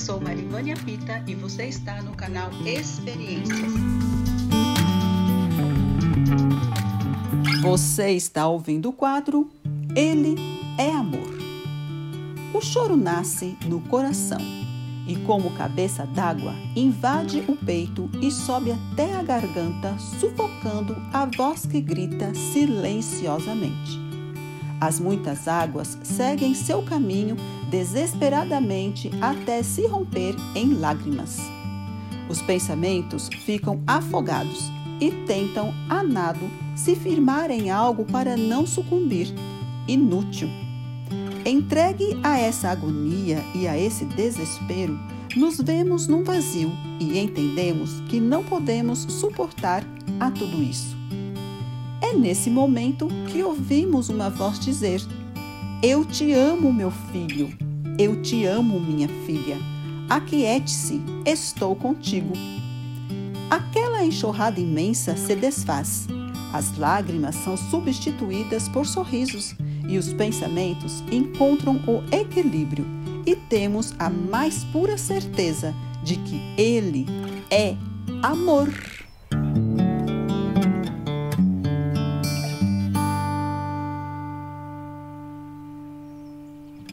sou Marivânia Pita e você está no canal Experiências. Você está ouvindo o quadro Ele é Amor. O choro nasce no coração e, como cabeça d'água, invade o peito e sobe até a garganta, sufocando a voz que grita silenciosamente. As muitas águas seguem seu caminho desesperadamente até se romper em lágrimas. Os pensamentos ficam afogados e tentam, a nado, se firmar em algo para não sucumbir. Inútil. Entregue a essa agonia e a esse desespero, nos vemos num vazio e entendemos que não podemos suportar a tudo isso. É nesse momento que ouvimos uma voz dizer: Eu te amo, meu filho. Eu te amo, minha filha. Aquiete-se, estou contigo. Aquela enxurrada imensa se desfaz. As lágrimas são substituídas por sorrisos e os pensamentos encontram o equilíbrio e temos a mais pura certeza de que Ele é amor.